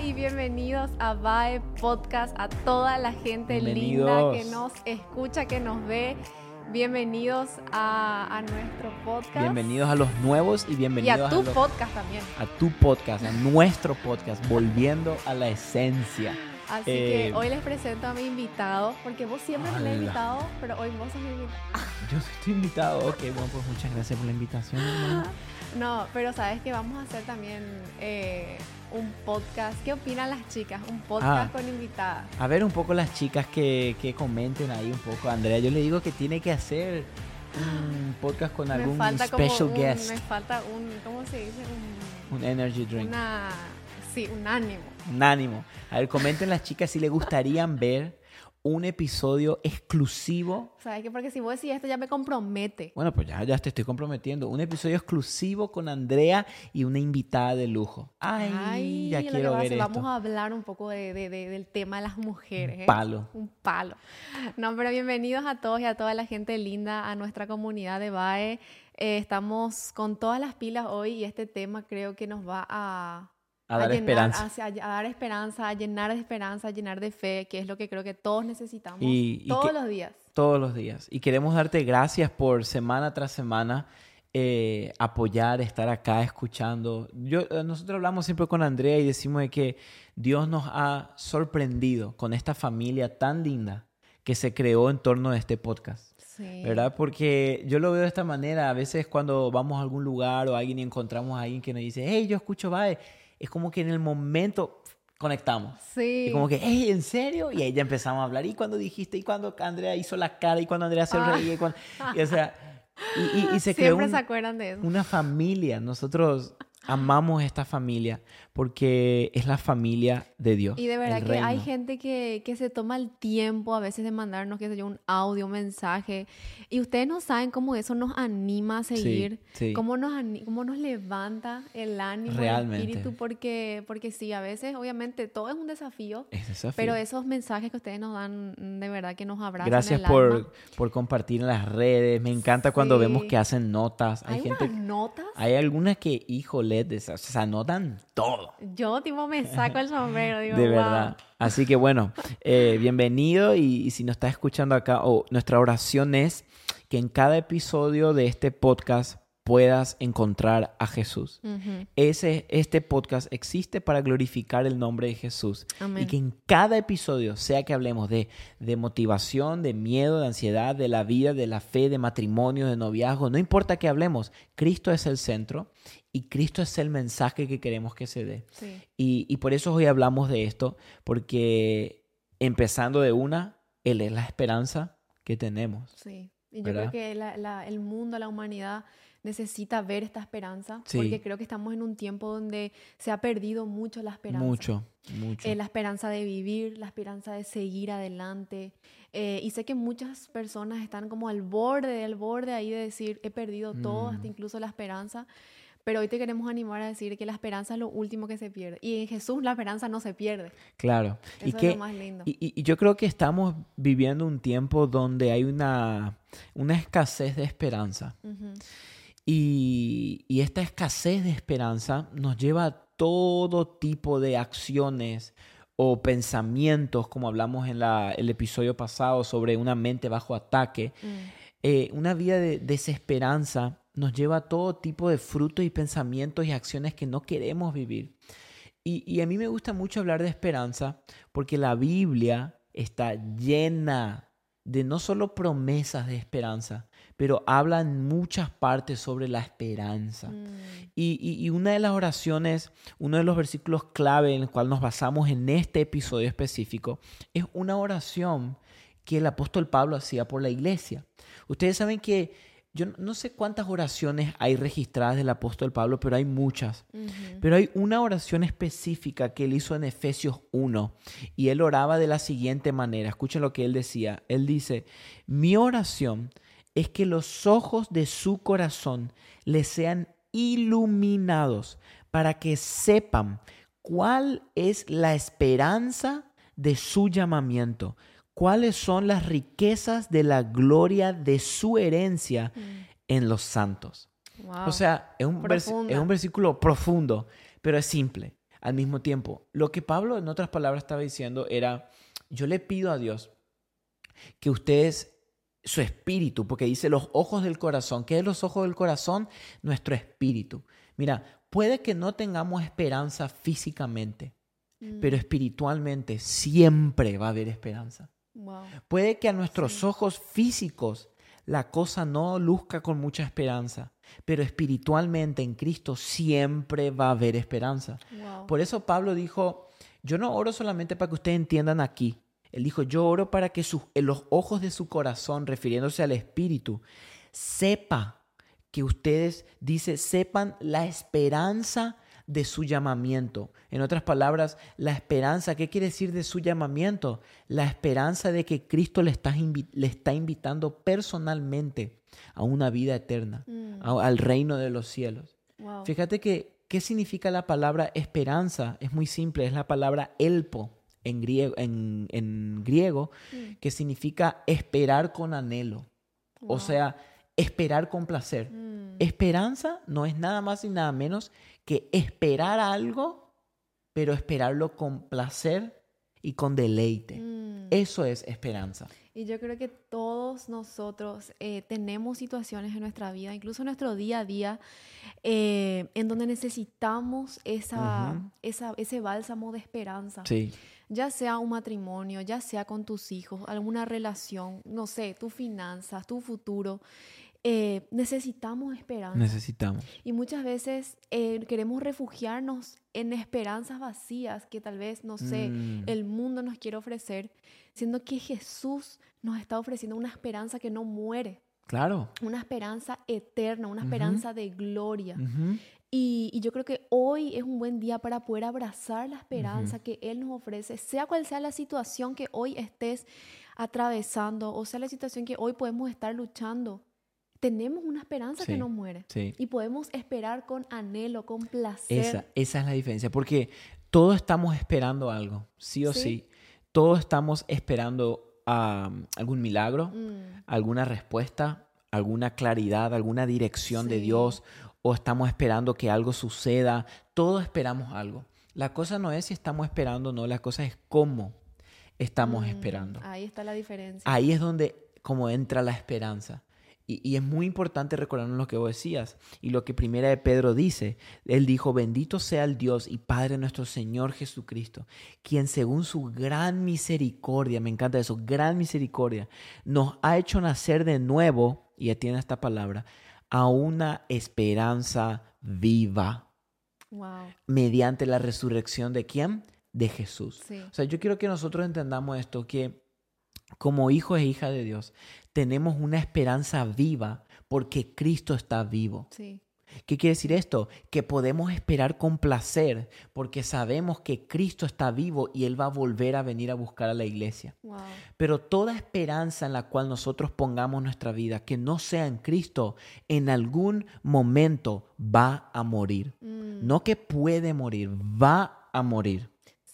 Hola y bienvenidos a VAE Podcast, a toda la gente linda que nos escucha, que nos ve. Bienvenidos a, nuestro podcast. Bienvenidos a los nuevos y bienvenidos y a tu podcast también. A tu podcast, a nuestro podcast, volviendo a la esencia. Así que eh, hoy les presento a mi invitado, porque vos siempre me has invitado, pero hoy vos sos mi invitado. Yo estoy invitado, ok, bueno, pues muchas gracias por la invitación. No, pero sabes que vamos a hacer también eh, un podcast. ¿Qué opinan las chicas? Un podcast ah. con invitadas. A ver un poco las chicas que, que comenten ahí un poco. Andrea, yo le digo que tiene que hacer un podcast con algún special guest. Me falta un, ¿cómo se dice? Un, un energy drink. Una, sí, un ánimo. Un ánimo. A ver, comenten las chicas si les gustarían ver un episodio exclusivo. ¿Sabes qué? Porque si vos decís esto ya me compromete. Bueno, pues ya, ya te estoy comprometiendo. Un episodio exclusivo con Andrea y una invitada de lujo. Ay, ya quiero ver esto. Vamos a hablar un poco de, del tema de las mujeres. Un ¿eh? palo. Un palo. No, pero bienvenidos a todos y a toda la gente linda, a nuestra comunidad de BAE. Eh, estamos con todas las pilas hoy y este tema creo que nos va a a, dar esperanza. a dar esperanza, a llenar de esperanza, a llenar de fe, que es lo que creo que todos necesitamos todos los días. Todos los días. Y queremos darte gracias por semana tras semana eh, apoyar, estar acá escuchando. Yo, eh, nosotros hablamos siempre con Andrea y decimos de que Dios nos ha sorprendido con esta familia tan linda que se creó en torno a este podcast. ¿Verdad? Porque yo lo veo de esta manera. A veces cuando vamos a algún lugar o alguien y encontramos a alguien que nos dice, hey, yo escucho Bae es como que en el momento conectamos. Sí. Y como que, hey, ¿en serio? Y ahí ya empezamos a hablar. ¿Y cuando dijiste? ¿Y cuando Andrea hizo la cara? ¿Y cuando Andrea se ah. reía? Y, o sea, y, se creó se acuerdan de eso. una familia. Nosotros amamos esta familia porque es la familia de Dios. Y de verdad que hay gente que, que, se toma el tiempo a veces de mandarnos, qué sé yo, un audio, un mensaje. Y ustedes no saben cómo eso nos anima a seguir, Cómo, nos, cómo nos levanta el ánimo, Realmente. el espíritu, porque, porque sí, a veces obviamente todo es un desafío, pero esos mensajes que ustedes nos dan, de verdad que nos abrazan. Gracias por, por compartir en las redes. Me encanta cuando vemos que hacen notas. Hay, gente, notas? Hay algunas que, híjole, se anotan todo. Yo, tipo, me saco el sombrero, digo, De verdad. Así que bueno, eh, bienvenido y, si nos estás escuchando acá, nuestra oración es que en cada episodio de este podcast puedas encontrar a Jesús. Ese, este podcast existe para glorificar el nombre de Jesús. Y que en cada episodio, sea que hablemos de, de motivación, de miedo, de ansiedad, de la vida, de la fe, de matrimonio, de noviazgo, no importa que hablemos, Cristo es el centro y Cristo es el mensaje que queremos que se dé. Y, y por eso hoy hablamos de esto, porque empezando de una, Él es la esperanza que tenemos. Sí, y yo creo que el mundo, la humanidad necesita ver esta esperanza, porque creo que estamos en un tiempo donde se ha perdido mucho la esperanza. Mucho, mucho. Eh, la esperanza de vivir, la esperanza de seguir adelante. Eh, y sé que muchas personas están como al borde, al borde ahí de decir, he perdido todo, hasta mm. incluso la esperanza. Pero hoy te queremos animar a decir que la esperanza es lo último que se pierde. Y en Jesús la esperanza no se pierde. Claro. Eso y es lo más lindo. Y, yo creo que estamos viviendo un tiempo donde hay una, una escasez de esperanza. Y, esta escasez de esperanza nos lleva a todo tipo de acciones o pensamientos, como hablamos en el episodio pasado sobre una mente bajo ataque. Mm. Eh, una vida de desesperanza nos lleva a todo tipo de frutos y pensamientos y acciones que no queremos vivir. Y, y a mí me gusta mucho hablar de esperanza porque la Biblia está llena de no solo promesas de esperanza, pero habla en muchas partes sobre la esperanza. Mm. Y, una de las oraciones, uno de los versículos clave en el cual nos basamos en este episodio específico, es una oración que el apóstol Pablo hacía por la iglesia. Ustedes saben que yo no sé cuántas oraciones hay registradas del apóstol Pablo, pero hay muchas. Pero hay una oración específica que él hizo en Efesios 1 y él oraba de la siguiente manera. Escuchen lo que él decía. Él dice, mi oración es que los ojos de su corazón le sean iluminados para que sepan cuál es la esperanza de su llamamiento, cuáles son las riquezas de la gloria de su herencia mm. en los santos. O sea, es un, es un versículo profundo, pero es simple. al mismo tiempo. Lo que Pablo, en otras palabras, estaba diciendo era, yo le pido a Dios que ustedes, su espíritu, porque dice los ojos del corazón, ¿qué es los ojos del corazón? Nuestro espíritu. Mira, puede que no tengamos esperanza físicamente, pero Mm, espiritualmente siempre va a haber esperanza. Wow. Puede que a nuestros Sí. ojos físicos la cosa no luzca con mucha esperanza, pero espiritualmente en Cristo siempre va a haber esperanza. Wow. Por eso Pablo dijo, yo no oro solamente para que ustedes entiendan aquí. Él dijo, yo oro para que sus, en los ojos de su corazón, refiriéndose al Espíritu, sepa que ustedes, dice, sepan la esperanza de su llamamiento. En otras palabras, la esperanza, ¿qué quiere decir de su llamamiento? La esperanza de que Cristo le está, invi- le está invitando personalmente a una vida eterna, Mm, a- al reino de los cielos. wow. Fíjate que, ¿qué significa la palabra esperanza? Es muy simple, es la palabra elpo en griego, en, en griego Mm, que significa esperar con anhelo, o sea, esperar con placer. Mm, Esperanza no es nada más y nada menos que esperar algo, pero esperarlo con placer y con deleite. mm. Eso es esperanza. Y yo creo que todos nosotros eh, tenemos situaciones en nuestra vida, incluso en nuestro día a día, eh, en donde necesitamos esa, ese bálsamo de esperanza. Sí, Ya sea un matrimonio, ya sea con tus hijos, alguna relación, no sé, tus finanzas, tu futuro. Eh, necesitamos esperanza. necesitamos. Y muchas veces eh, queremos refugiarnos en esperanzas vacías que tal vez, no sé, Mm, el mundo nos quiere ofrecer, siendo que Jesús nos está ofreciendo una esperanza que no muere, claro. una esperanza eterna, una Ujú. esperanza de gloria. Ujú. Y, y yo creo que hoy es un buen día para poder abrazar la esperanza que Él nos ofrece, sea cual sea la situación que hoy estés atravesando, o sea la situación que hoy podemos estar luchando. Tenemos una esperanza que Sí. no muere. Sí. Y podemos esperar con anhelo, con placer. Esa, esa es la diferencia, porque todos estamos esperando algo, sí o Sí. sí. Todos estamos esperando um, algún milagro, Mm, alguna respuesta, alguna claridad, alguna dirección de. Dios, o estamos esperando que algo suceda. Todos esperamos algo. La cosa no es si estamos esperando o no, la cosa es cómo estamos mm, esperando. Ahí está la diferencia. Ahí es donde como entra la esperanza. Y, y es muy importante recordarnos lo que vos decías y lo que Primera de Pedro dice. Él dijo, bendito sea el Dios y Padre nuestro Señor Jesucristo, quien según su gran misericordia, me encanta eso, gran misericordia, nos ha hecho nacer de nuevo, y atiende esta palabra, a una esperanza viva Wow. mediante la resurrección de quién? De Jesús. Sí. O sea, yo quiero que nosotros entendamos esto, que como hijos e hijas de Dios, tenemos una esperanza viva porque Cristo está vivo. Sí. ¿Qué quiere decir esto? Que podemos esperar con placer porque sabemos que Cristo está vivo y Él va a volver a venir a buscar a la iglesia. Wow. Pero toda esperanza en la cual nosotros pongamos nuestra vida, que no sea en Cristo, en algún momento va a morir. Mm, No que puede morir, va a morir.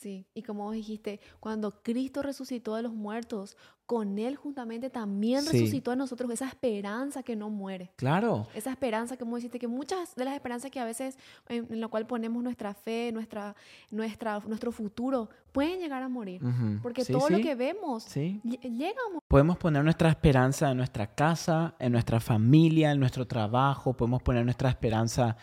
Sí. Y como vos dijiste, cuando Cristo resucitó de los muertos, con Él juntamente también Sí. resucitó en nosotros esa esperanza que no muere. Claro. Esa esperanza, como dijiste, que muchas de las esperanzas que a veces en, en la cual ponemos nuestra fe, nuestra, nuestra, nuestro futuro, pueden llegar a morir. Porque Sí, todo lo que vemos llega a morir. Podemos poner nuestra esperanza en nuestra casa, en nuestra familia, en nuestro trabajo, podemos poner nuestra esperanza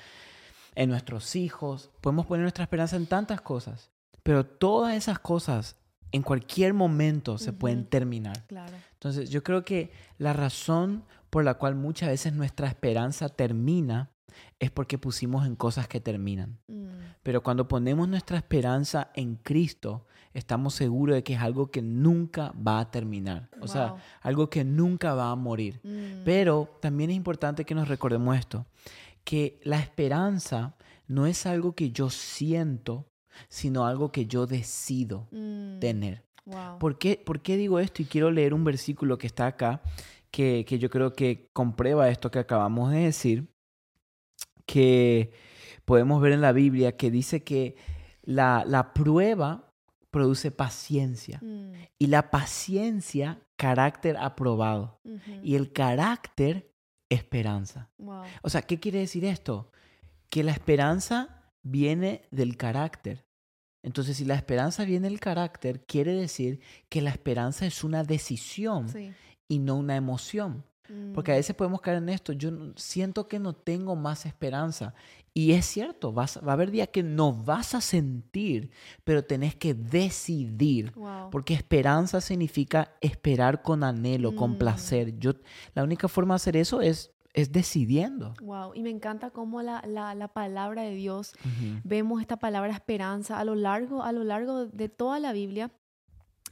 en nuestros hijos, podemos poner nuestra esperanza en tantas cosas, pero todas esas cosas en cualquier momento se pueden terminar. Claro. Entonces yo creo que la razón por la cual muchas veces nuestra esperanza termina es porque pusimos en cosas que terminan. Mm, Pero cuando ponemos nuestra esperanza en Cristo, estamos seguros de que es algo que nunca va a terminar. O sea, algo que nunca va a morir. mm, Pero también es importante que nos recordemos esto, que la esperanza no es algo que yo siento, sino algo que yo decido mm, tener. wow. ¿Por qué, por qué digo esto? Y quiero leer un versículo que está acá, que, que yo creo que comprueba esto que acabamos de decir, que podemos ver en la Biblia, que dice que la, la prueba produce paciencia Mm, y la paciencia carácter aprobado y el carácter esperanza. wow. O sea, ¿qué quiere decir esto? Que la esperanza viene del carácter Entonces, si la esperanza viene del carácter, quiere decir que la esperanza es una decisión Sí. y no una emoción. Porque a Mm, veces podemos caer en esto, yo siento que no tengo más esperanza. Y es cierto, vas, va a haber días que no vas a sentir, pero tenés que decidir. Wow. Porque esperanza significa esperar con anhelo, con Mm. placer. Yo, la única forma de hacer eso es, es decidiendo. Wow. Y me encanta cómo la, la, la palabra de Dios, vemos esta palabra esperanza a lo largo, a lo largo de toda la Biblia.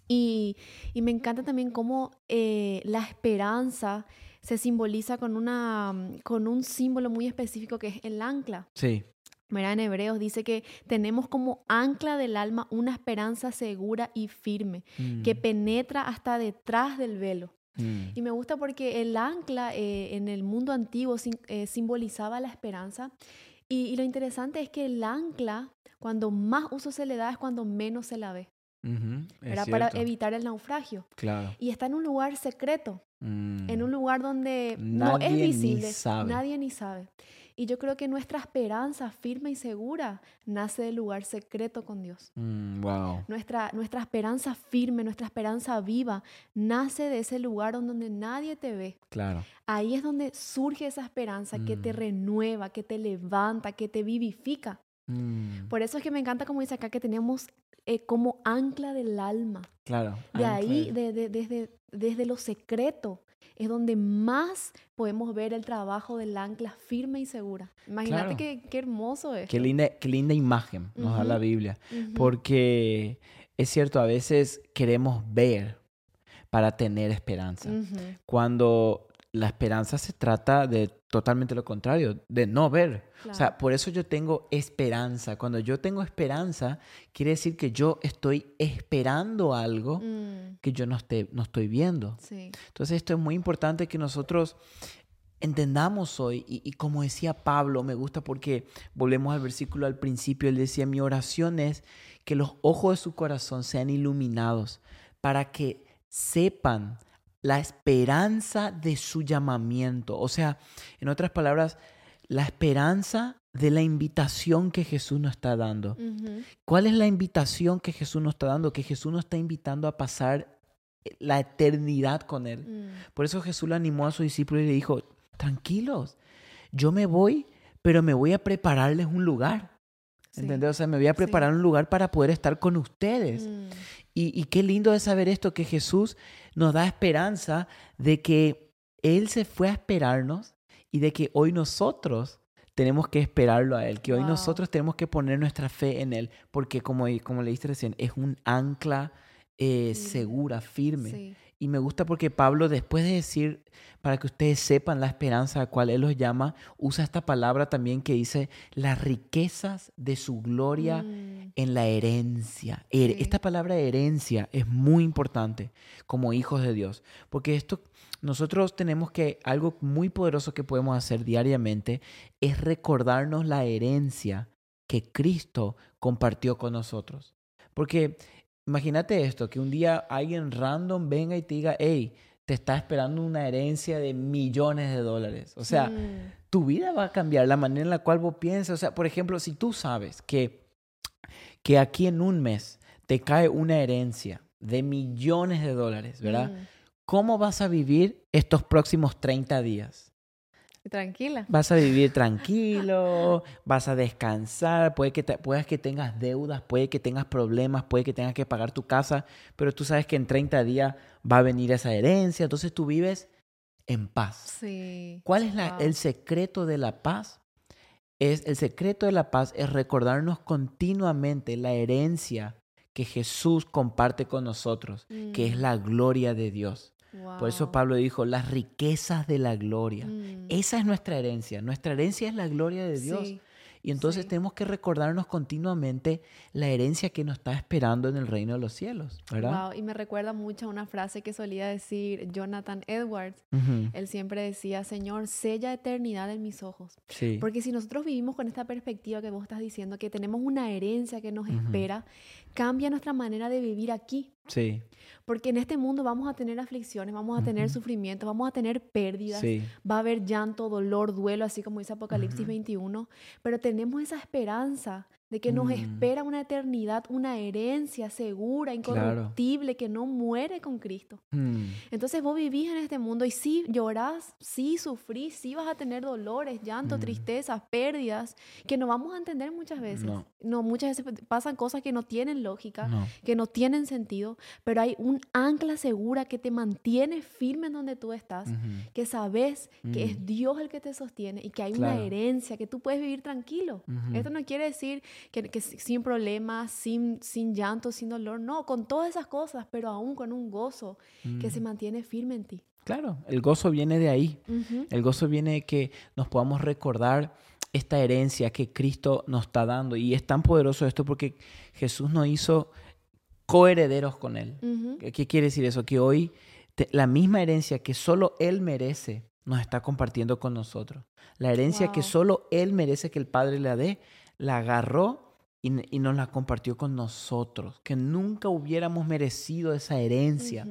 Y, y me encanta también cómo eh, la esperanza se simboliza con, una, con un símbolo muy específico que es el ancla. Sí. Mira, en Hebreos dice que tenemos como ancla del alma una esperanza segura y firme que Mm, penetra hasta detrás del velo. Mm, Y me gusta porque el ancla eh, en el mundo antiguo sim- eh, simbolizaba la esperanza. Y, y lo interesante es que el ancla, cuando más uso se le da, es cuando menos se la ve. Era para evitar el naufragio. Claro. Y está en un lugar secreto, en Mm, un lugar donde no es ni visible, nadie ni sabe. Y yo creo que nuestra esperanza firme y segura nace del lugar secreto con Dios. mm, wow. Nuestra, nuestra esperanza firme, nuestra esperanza viva, nace de ese lugar donde nadie te ve. Claro. Ahí es donde surge esa esperanza que te Mm. renueva, que te levanta, que te vivifica. Mm, Por eso es que me encanta como dice acá que tenemos eh, como ancla del alma. Claro. De ancla ahí, de- desde, desde lo secreto, es donde más podemos ver el trabajo del ancla firme y segura. Imagínate Claro. qué, qué hermoso es. Qué linda, qué linda imagen nos da la. Biblia. Ujú. Porque es cierto, a veces queremos ver para tener esperanza. Ujú. Cuando la esperanza se trata de totalmente lo contrario, de no ver. O Claro. sea, por eso yo tengo esperanza. Cuando yo tengo esperanza, quiere decir que yo estoy esperando algo Mm, que yo no, esté, no estoy viendo. sí. Entonces esto es muy importante que nosotros entendamos hoy. Y, y como decía Pablo, me gusta porque volvemos al versículo al principio, él decía, mi oración es que los ojos de su corazón sean iluminados para que sepan la esperanza de su llamamiento. O sea, en otras palabras, la esperanza de la invitación que Jesús nos está dando. ¿Cuál es la invitación que Jesús nos está dando? Que Jesús nos está invitando a pasar la eternidad con Él. Mm, Por eso Jesús le animó a sus discípulos y le dijo, tranquilos, yo me voy, pero me voy a prepararles un lugar. sí. ¿Entendés? O sea, me voy a Sí. preparar un lugar para poder estar con ustedes. Mm, Y, y qué lindo es saber esto, que Jesús nos da esperanza de que Él se fue a esperarnos y de que hoy nosotros tenemos que esperarlo a Él, que hoy Wow. nosotros tenemos que poner nuestra fe en Él, porque como, como le dijiste recién, es un ancla eh, segura, firme. sí. Y me gusta porque Pablo, después de decir, para que ustedes sepan la esperanza a cual Él los llama, usa esta palabra también que dice, las riquezas de su gloria Mm, en la herencia. Her- Sí. Esta palabra herencia es muy importante como hijos de Dios, porque esto nosotros tenemos que algo muy poderoso que podemos hacer diariamente es recordarnos la herencia que Cristo compartió con nosotros. Porque imagínate esto, que un día alguien random venga y te diga, hey, te está esperando una herencia de millones de dólares. O sea, mm, tu vida va a cambiar, la manera en la cual vos piensas. O sea, por ejemplo, si tú sabes que, que aquí en un mes te cae una herencia de millones de dólares, ¿verdad? mm. ¿Cómo vas a vivir estos próximos 30 días? Tranquila. Vas a vivir tranquilo, vas a descansar, puede que, te- puedas que tengas deudas, puede que tengas problemas, puede que tengas que pagar tu casa, pero tú sabes que en 30 días va a venir esa herencia, entonces tú vives en paz. Sí. ¿Cuál es la- Wow. el secreto de la paz? Es, el secreto de la paz es recordarnos continuamente la herencia que Jesús comparte con nosotros, que es Mm, la gloria de Dios. Por eso. Pablo dijo, las riquezas de la gloria. Mm, Esa es nuestra herencia. Nuestra herencia es la gloria de Dios. sí. Y entonces sí. tenemos que recordarnos continuamente la herencia que nos está esperando en el reino de los cielos, ¿verdad? Wow, y me recuerda mucho a una frase que solía decir Jonathan Edwards. Ujú, Él siempre decía, Señor, sella eternidad en mis ojos. Sí. Porque si nosotros vivimos con esta perspectiva que vos estás diciendo, que tenemos una herencia que nos espera, cambia nuestra manera de vivir aquí. Sí. Porque en este mundo vamos a tener aflicciones, vamos a tener Ujú. sufrimientos, vamos a tener pérdidas, Sí. va a haber llanto, dolor, duelo, así como dice Apocalipsis Ujú. 21, pero tenemos esa esperanza de que nos Mm. espera una eternidad, una herencia segura, incorruptible, que no muere con Cristo. Mm, Entonces vos vivís en este mundo y sí llorás, sí sufrís, sí vas a tener dolores, llanto, Mm. tristezas, pérdidas, que no vamos a entender muchas veces. No. muchas veces pasan cosas que no tienen lógica, no. que no tienen sentido, pero hay un ancla segura que te mantiene firme en donde tú estás, que sabes que es Dios el que te sostiene y que hay una herencia, que tú puedes vivir tranquilo. Esto no quiere decir que, que si- sin problemas, sin, sin llanto, sin dolor, no, con todas esas cosas, pero aún con un gozo que se Mm. mantiene firme en ti. Claro, el gozo viene de ahí. El gozo viene de que nos podamos recordar esta herencia que Cristo nos está dando. Y es tan poderoso esto porque Jesús nos hizo coherederos con Él. Ujú. ¿Qué qué quiere decir eso? Que hoy te- la misma herencia que solo Él merece nos está compartiendo con nosotros. La herencia que solo Él merece que el Padre le dé, la agarró y, y nos la compartió con nosotros. Que nunca hubiéramos merecido esa herencia.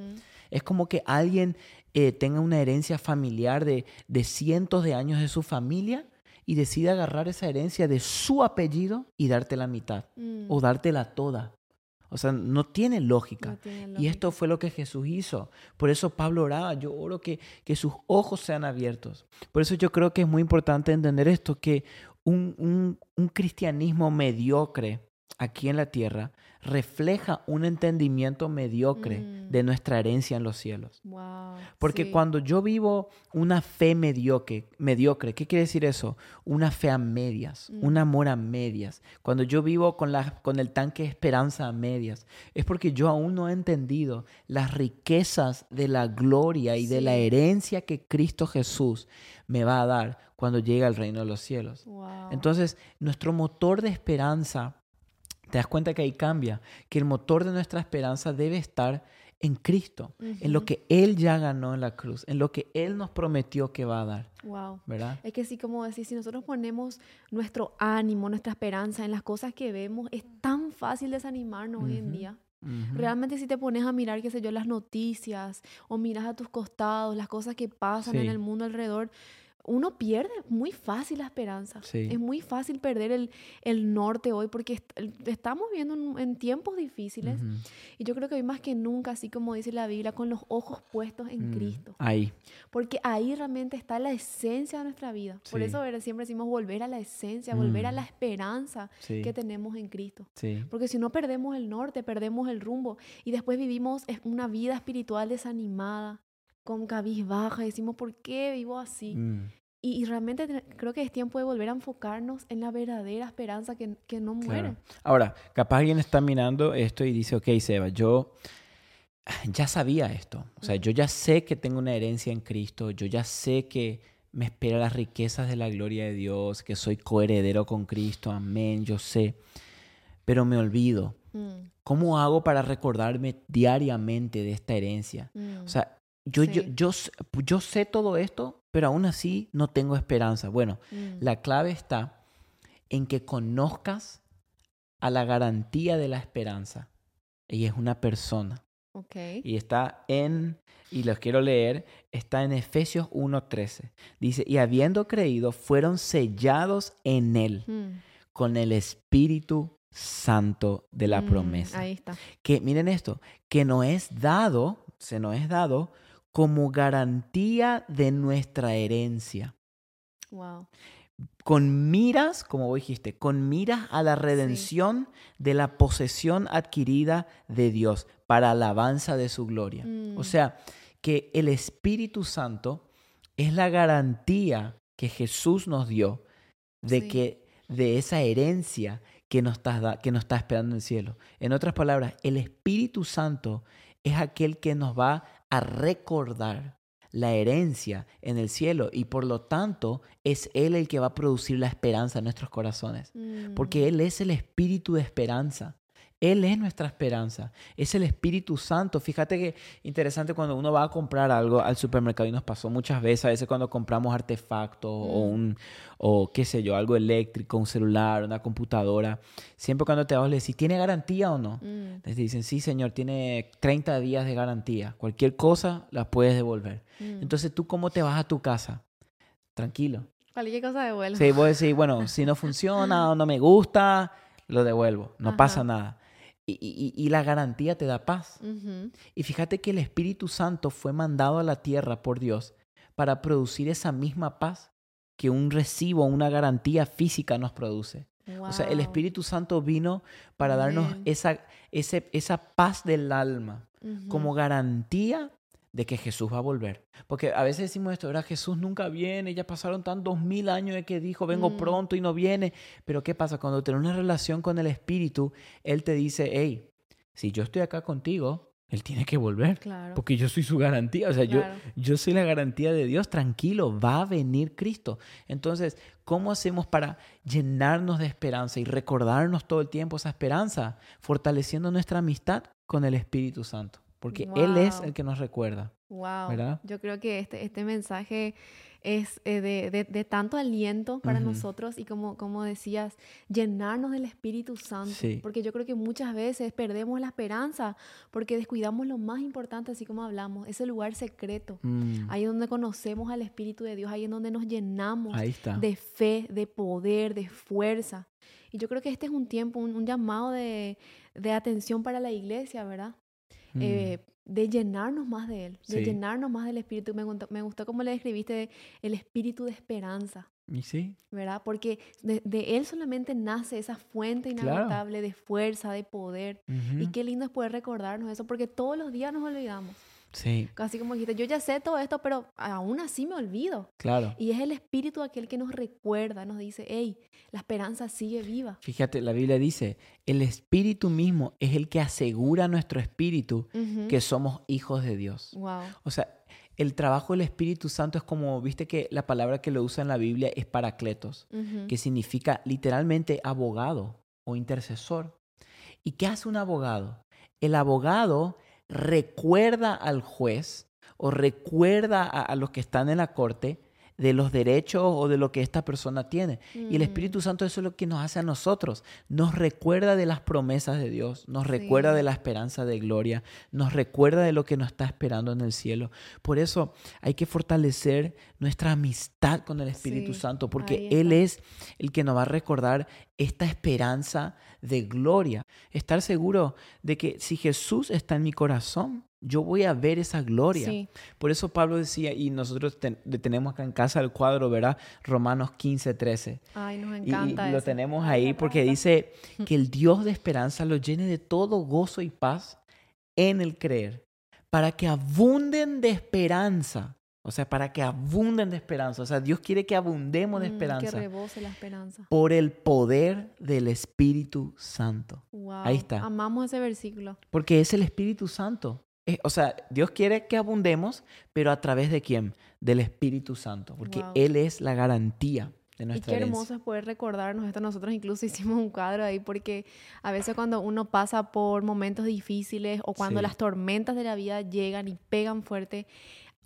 Es como que alguien eh, tenga una herencia familiar de, de cientos de años de su familia y decide agarrar esa herencia de su apellido y darte la mitad Mm. o dártela toda. O sea, no tiene lógica. No tiene Y lógica. esto fue lo que Jesús hizo. Por eso Pablo oraba, yo oro que, que sus ojos sean abiertos. Por eso yo creo que es muy importante entender esto, que un, un- un cristianismo mediocre aquí en la tierra refleja un entendimiento mediocre Mm. de nuestra herencia en los cielos. Wow. Porque sí. cuando yo vivo una fe mediocre, mediocre, ¿qué quiere decir eso? Una fe a medias, Mm. un amor a medias. Cuando yo vivo con, la, con el tanque de esperanza a medias, es porque yo aún no he entendido las riquezas de la gloria y de la herencia que Cristo Jesús me va a dar cuando llegue al reino de los cielos. Wow. Entonces, nuestro motor de esperanza, te das cuenta que ahí cambia, que el motor de nuestra esperanza debe estar en Cristo, en lo que Él ya ganó en la cruz, en lo que Él nos prometió que va a dar, Wow. ¿verdad? Es que sí, como decís, si nosotros ponemos nuestro ánimo, nuestra esperanza en las cosas que vemos, es tan fácil desanimarnos hoy en día. Realmente si te pones a mirar, qué sé yo, las noticias o miras a tus costados, las cosas que pasan en el mundo alrededor, uno pierde muy fácil la esperanza. Sí. Es muy fácil perder el, el norte hoy porque est- estamos viviendo en, en tiempos difíciles y yo creo que hoy más que nunca, así como dice la Biblia, con los ojos puestos en Mm, Cristo. Ahí, Porque ahí realmente está la esencia de nuestra vida. Por eso siempre decimos volver a la esencia, volver a Mm. la esperanza sí, que tenemos en Cristo. sí. Porque si no perdemos el norte, perdemos el rumbo y después vivimos una vida espiritual desanimada, con cabizbaja, decimos, ¿por qué vivo así? Mm, Y, y realmente te- creo que es tiempo de volver a enfocarnos en la verdadera esperanza que, que no muere. claro. Ahora, capaz alguien está mirando esto y dice, ok, Seba, yo ya sabía esto. O sea, yo ya sé que tengo una herencia en Cristo, yo ya sé que me espera las riquezas de la gloria de Dios, que soy coheredero con Cristo, amén, yo sé. Pero me olvido. Mm, ¿Cómo hago para recordarme diariamente de esta herencia? mm, O sea, yo, yo, Sí. yo, yo sé todo esto, pero aún así no tengo esperanza. Bueno, mm, la clave está en que conozcas a la garantía de la esperanza. Ella es una persona. ok. Y está en, y los quiero leer, está en Efesios 1.13. Dice, y habiendo creído, fueron sellados en él Mm, con el Espíritu Santo de la mm, promesa Ahí está. que miren esto, que nos es dado, se nos es dado como garantía de nuestra herencia. Wow. Con miras, como vos dijiste, con miras a la redención de la posesión adquirida de Dios para alabanza de su gloria. O Mm. sea, que el Espíritu Santo es la garantía que Jesús nos dio de Sí. que de esa herencia que nos, está, que nos está esperando en el cielo. En otras palabras, el Espíritu Santo es aquel que nos va a recordar la herencia en el cielo y por lo tanto es Él el que va a producir la esperanza en nuestros corazones. Porque Mm, Él es el espíritu de esperanza. Él es nuestra esperanza. Es el Espíritu Santo. Fíjate que interesante cuando uno va a comprar algo al supermercado y nos pasó muchas veces, a veces cuando compramos artefactos o Mm. un, o qué sé yo, algo eléctrico, un celular, una computadora. Siempre cuando te vas le decís, ¿tiene garantía o no? mm, Les dicen, sí, señor, tiene 30 días de garantía. Cualquier cosa la puedes devolver. mm. Entonces, ¿tú cómo te vas a tu casa? Tranquilo. Cualquier cosa de vuelo. Sí, vos decís, bueno, si no funciona o no me gusta, lo devuelvo, no Ajá. pasa nada. Y, y- y la garantía te da paz. Y fíjate que el Espíritu Santo fue mandado a la tierra por Dios para producir esa misma paz que un recibo, una garantía física nos produce. O sea, el. Espíritu Santo vino para darnos esa, ese- esa paz del alma como garantía de que Jesús va a volver. Porque a veces decimos esto, ¿verdad? Jesús nunca viene, ya pasaron tantos mil años de que dijo, vengo Mm. pronto y no viene. Pero ¿qué pasa? Cuando tienes una relación con el Espíritu, Él te dice, hey, si yo estoy acá contigo, Él tiene que volver. Claro. Porque yo soy su garantía. O sea, yo, yo soy la garantía de Dios. Tranquilo, va a venir Cristo. Entonces, ¿cómo hacemos para llenarnos de esperanza y recordarnos todo el tiempo esa esperanza? Fortaleciendo nuestra amistad con el Espíritu Santo. Porque Él es Wow. el que nos recuerda. Wow. ¿Verdad? Yo creo que este, este mensaje es eh, de, de- de tanto aliento para Ujú. nosotros y como, como decías, llenarnos del Espíritu Santo. Sí. Porque yo creo que muchas veces perdemos la esperanza porque descuidamos lo más importante, así como hablamos, ese lugar secreto. Mm, Ahí es donde conocemos al Espíritu de Dios, ahí es donde nos llenamos de fe, de poder, de fuerza. Y yo creo que este es un tiempo, un, un llamado de, de atención para la iglesia, ¿verdad? Mm, eh, de llenarnos más de Él, de Sí. llenarnos más del Espíritu. Me gustó, me gustó cómo le describiste el Espíritu de esperanza, ¿Y sí? ¿verdad? Porque de, de Él solamente nace esa fuente Claro. inagotable de fuerza, de poder. Y qué lindo es poder recordarnos eso, porque todos los días nos olvidamos. Sí, Así como dijiste, yo ya sé todo esto, pero aún así me olvido. claro. Y es el Espíritu aquel que nos recuerda, nos dice, hey, la esperanza sigue viva. Fíjate, la Biblia dice, el Espíritu mismo es el que asegura a nuestro espíritu que somos hijos de Dios. Wow. O sea, el trabajo del Espíritu Santo es como, viste que la palabra que lo usa en la Biblia es paracletos, que significa literalmente abogado o intercesor. ¿Y qué hace un abogado? El abogado recuerda al juez o recuerda a, los que están en la corte de los derechos o de lo que esta persona tiene. Y el Mm. Espíritu Santo eso es lo que nos hace a nosotros. Nos recuerda de las promesas de Dios, nos recuerda Sí. de la esperanza de gloria, nos recuerda de lo que nos está esperando en el cielo. Por eso hay que fortalecer nuestra amistad con el Espíritu Sí, Santo, porque Él es el que nos va a recordar esta esperanza de gloria. Estar seguro de que si Jesús está en mi corazón, yo voy a ver esa gloria. Sí. Por eso Pablo decía, y nosotros ten- tenemos acá en casa el cuadro, ¿verdad? Romanos 15, 13. Ay, nos Y- Y, encanta lo tenemos ahí porque dice que el Dios de esperanza lo llene de todo gozo y paz en el creer, para que abunden de esperanza. O sea, para que abunden de esperanza. O sea, Dios quiere que abundemos de Mm, Que esperanza rebose la esperanza. por el poder del Espíritu Santo. Wow. Ahí está. Amamos ese versículo. Porque es el Espíritu Santo. Es- o sea, Dios quiere que abundemos, pero a través de quién? Del Espíritu Santo. Porque Wow. Él es la garantía de Y nuestra qué herencia. hermoso es poder recordarnos esto. Nosotros incluso hicimos un cuadro ahí porque a veces cuando uno pasa por momentos difíciles o cuando Sí. las tormentas de la vida llegan y pegan fuerte,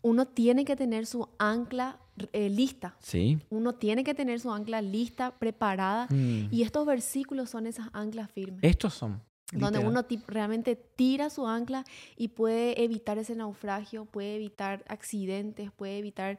uno tiene que tener su ancla eh, lista. Sí. Uno tiene que tener su ancla lista, preparada. Mm. Y estos versículos son esas anclas firmes. Estos son. Donde uno realmente tira su ancla y puede evitar ese naufragio, puede evitar accidentes, puede evitar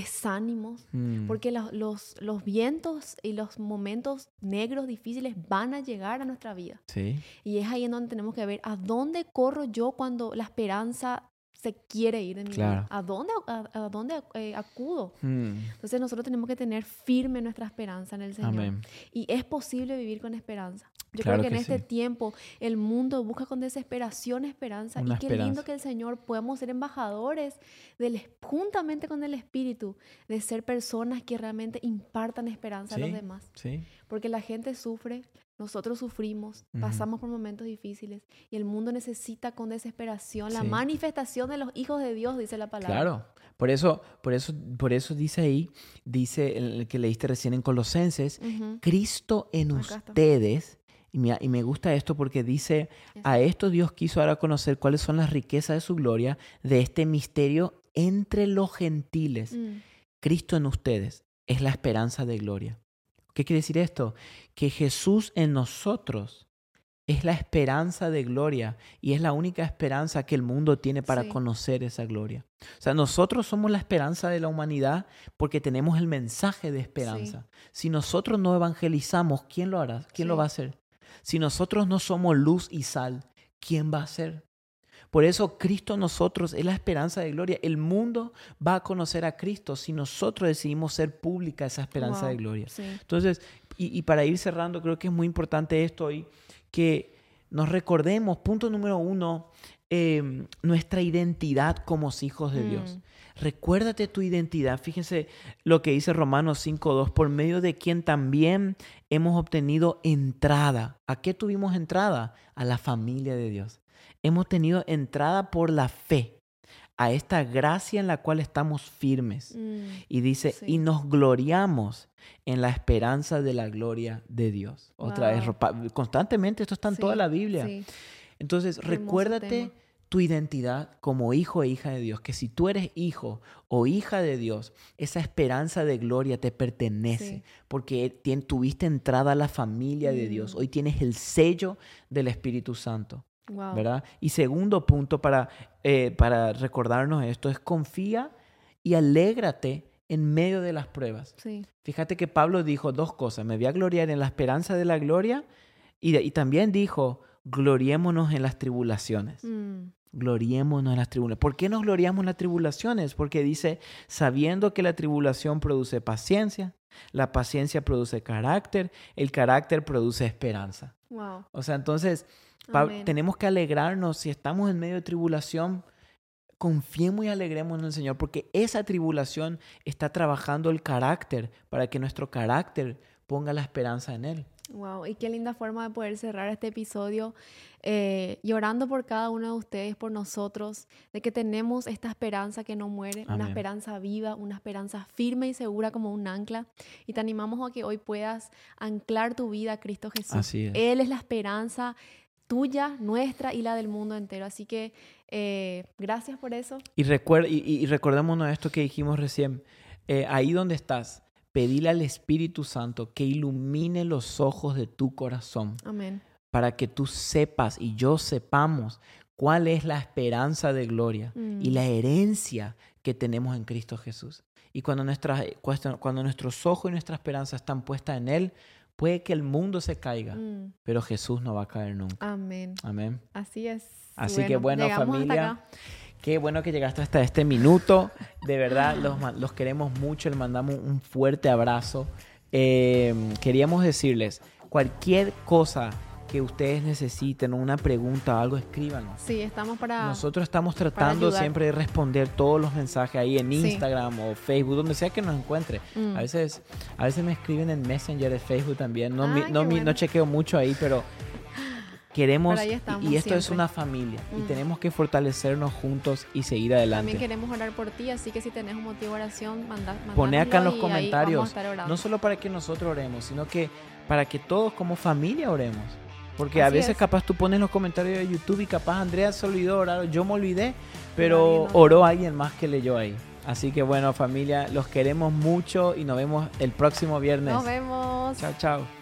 desánimos, Mm. porque los, los, los vientos y los momentos negros difíciles van a llegar a nuestra vida. Sí. Y es ahí en donde tenemos que ver a dónde corro yo cuando la esperanza se quiere ir de mi Claro. vida. ¿A dónde, a, a dónde eh, acudo? Mm. Entonces nosotros tenemos que tener firme nuestra esperanza en el Señor. Amén. Y es posible vivir con esperanza. Yo Claro creo que en que este sí. tiempo el mundo busca con desesperación esperanza. Una y qué lindo esperanza. que el Señor podamos ser embajadores del, juntamente con el Espíritu de ser personas que realmente impartan esperanza a los Sí. demás. Sí. Porque la gente sufre, nosotros sufrimos, Ujú. pasamos por momentos difíciles y el mundo necesita con desesperación la Sí. manifestación de los hijos de Dios, dice la palabra. Claro. Por eso, por eso, por eso dice ahí, dice el que leíste recién en Colosenses, Ujú. Cristo en Acá ustedes. Y, mira, y me gusta esto porque dice, a esto Dios quiso dar a conocer cuáles son las riquezas de su gloria, de este misterio entre los gentiles. Mm, Cristo en ustedes es la esperanza de gloria. ¿Qué quiere decir esto? Que Jesús en nosotros es la esperanza de gloria y es la única esperanza que el mundo tiene para Sí. conocer esa gloria. O sea, nosotros somos la esperanza de la humanidad porque tenemos el mensaje de esperanza. Si nosotros no evangelizamos, ¿quién lo hará? ¿Quién lo va a hacer? Si nosotros no somos luz y sal, ¿quién va a ser? Por eso Cristo nosotros es la esperanza de gloria. El mundo va a conocer a Cristo si nosotros decidimos ser pública esa esperanza de gloria. Entonces, y, para ir cerrando, creo que es muy importante esto hoy, que nos recordemos, punto número uno, em, nuestra identidad como hijos de Dios. Mm. Recuérdate tu identidad. Fíjense lo que dice Romanos 5.2, por medio de quien también hemos obtenido entrada. ¿A qué tuvimos entrada? A la familia de Dios hemos tenido entrada por la fe a esta gracia en la cual estamos firmes. Mm, y dice, y nos gloriamos en la esperanza de la gloria de Dios. Otra vez, constantemente, esto está en toda la Biblia. Entonces, recuérdate tu identidad como hijo e hija de Dios, que si tú eres hijo o hija de Dios, esa esperanza de gloria te pertenece, porque tuviste entrada a la familia de Dios, mm. hoy tienes el sello del Espíritu Santo. ¿verdad? Y segundo punto para, eh, para recordarnos esto es confía y alégrate en medio de las pruebas. Fíjate que Pablo dijo dos cosas, me voy a gloriar en la esperanza de la gloria y, y también dijo, gloriémonos en las tribulaciones. Mm. Gloriémonos en las tribulaciones. ¿Por qué nos gloriamos en las tribulaciones? Porque dice, sabiendo que la tribulación produce paciencia, la paciencia produce carácter, el carácter produce esperanza. O sea, entonces tenemos que alegrarnos si estamos en medio de tribulación. Confiemos y alegremos en el Señor porque esa tribulación está trabajando el carácter para que nuestro carácter ponga la esperanza en Él. Wow, y qué linda forma de poder cerrar este episodio eh, llorando por cada uno de ustedes, por nosotros, de que tenemos esta esperanza que no muere, una esperanza viva, una esperanza firme y segura como un ancla. Y te animamos a que hoy puedas anclar tu vida a Cristo Jesús. Así es. Él es la esperanza tuya, nuestra y la del mundo entero. Así que eh, gracias por eso. Y, recuerda, y, recordémonos esto que dijimos recién. Eh, ahí donde estás, pedile al Espíritu Santo que ilumine los ojos de tu corazón. Amén. Para que tú sepas y yo sepamos cuál es la esperanza de gloria y la mm. herencia que tenemos en Cristo Jesús. Y cuando, nuestras, cuando nuestros ojos y nuestra esperanza están puestas en Él, Puede que el mundo se caiga, mm. pero Jesús no va a caer nunca. Amén. Amén. Así es. Así que bueno, familia. Qué bueno que llegaste hasta este minuto. De verdad, los, queremos mucho. Les mandamos un fuerte abrazo. Eh, queríamos decirles, cualquier cosa que ustedes necesiten, una pregunta o algo, escríbanos. Sí, estamos para. Nosotros estamos tratando siempre de responder todos los mensajes ahí en Instagram o Facebook, donde sea que nos encuentre. Mm. A veces, a veces me escriben en Messenger de Facebook también. No, ah, no, no chequeo mucho ahí, pero queremos y esto es una familia y mm. tenemos que fortalecernos juntos y seguir adelante. También queremos orar por ti, así que si tenés un motivo de oración, manda, Poné acá en los comentarios, no solo para que nosotros oremos, sino que para que todos como familia oremos. Porque a veces capaz tú pones los comentarios de YouTube y capaz Andrea se olvidó orar, yo me olvidé, pero oró alguien más que leyó ahí. Así que bueno familia, los queremos mucho y nos vemos el próximo viernes. Nos vemos. Chao, chao.